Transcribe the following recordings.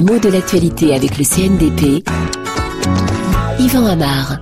Les mots de l'actualité avec le CNDP. Yvan Amar.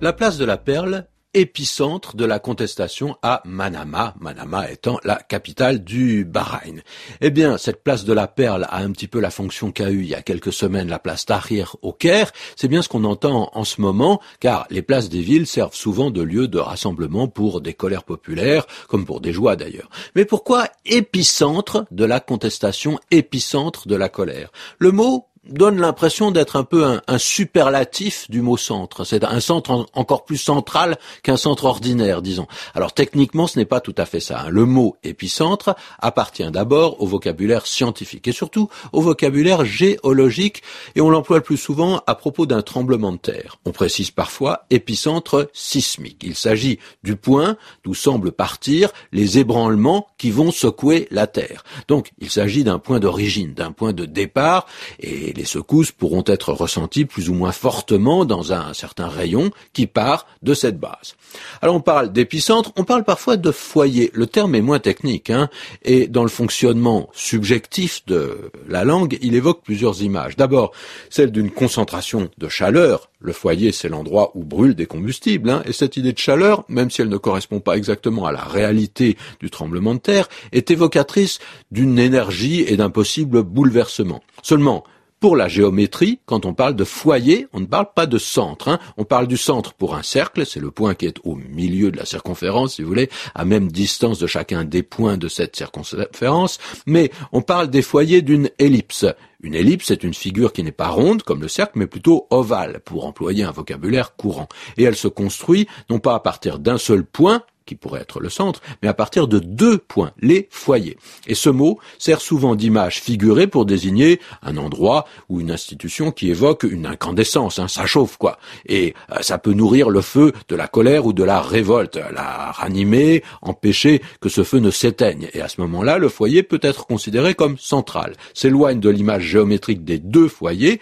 La place de la Perle épicentre de la contestation à Manama, Manama étant la capitale du Bahreïn. Eh bien, cette place de la Perle a un petit peu la fonction qu'a eu il y a quelques semaines la place Tahrir au Caire. C'est bien ce qu'on entend en ce moment, car les places des villes servent souvent de lieu de rassemblement pour des colères populaires, comme pour des joies d'ailleurs. Mais pourquoi épicentre de la contestation, épicentre de la colère? Le mot donne l'impression d'être un peu un, superlatif du mot centre. C'est un centre encore plus central qu'un centre ordinaire, disons. Alors techniquement, ce n'est pas tout à fait ça. Hein. Le mot épicentre appartient d'abord au vocabulaire scientifique et surtout au vocabulaire géologique et on l'emploie le plus souvent à propos d'un tremblement de terre. On précise parfois épicentre sismique. Il s'agit du point d'où semblent partir les ébranlements qui vont secouer la terre. Donc il s'agit d'un point d'origine, d'un point de départ et les secousses pourront être ressenties plus ou moins fortement dans un certain rayon qui part de cette base. Alors on parle d'épicentre, on parle parfois de foyer. Le terme est moins technique, hein, et dans le fonctionnement subjectif de la langue, il évoque plusieurs images. D'abord, celle d'une concentration de chaleur. Le foyer, c'est l'endroit où brûlent des combustibles, hein, et cette idée de chaleur, même si elle ne correspond pas exactement à la réalité du tremblement de terre, est évocatrice d'une énergie et d'un possible bouleversement. Seulement, pour la géométrie, quand on parle de foyer, on ne parle pas de centre. Hein. On parle du centre pour un cercle, c'est le point qui est au milieu de la circonférence, si vous voulez, à même distance de chacun des points de cette circonférence, mais on parle des foyers d'une ellipse. Une ellipse est une figure qui n'est pas ronde comme le cercle, mais plutôt ovale, pour employer un vocabulaire courant. Et elle se construit non pas à partir d'un seul point, qui pourrait être le centre, mais à partir de deux points, les foyers. Et ce mot sert souvent d'image figurée pour désigner un endroit ou une institution qui évoque une incandescence, hein, ça chauffe quoi. Et euh, ça peut nourrir le feu de la colère ou de la révolte, la ranimer, empêcher que ce feu ne s'éteigne. Et à ce moment-là, le foyer peut être considéré comme central, s'éloigne de l'image géométrique des deux foyers.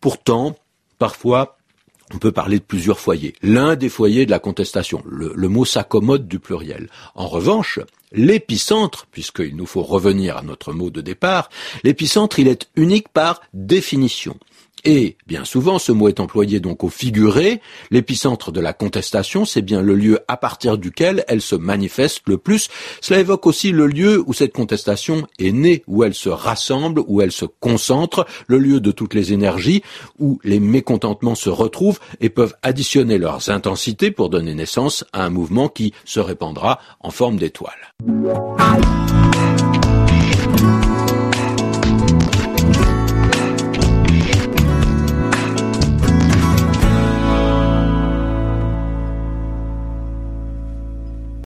Pourtant, parfois, on peut parler de plusieurs foyers. L'un des foyers de la contestation, le, mot s'accommode du pluriel. En revanche, l'épicentre, puisqu'il nous faut revenir à notre mot de départ, l'épicentre, il est unique par définition. Et bien souvent, ce mot est employé donc au figuré. L'épicentre de la contestation, c'est bien le lieu à partir duquel elle se manifeste le plus. Cela évoque aussi le lieu où cette contestation est née, où elle se rassemble, où elle se concentre, le lieu de toutes les énergies, où les mécontentements se retrouvent et peuvent additionner leurs intensités pour donner naissance à un mouvement qui se répandra en forme d'étoile.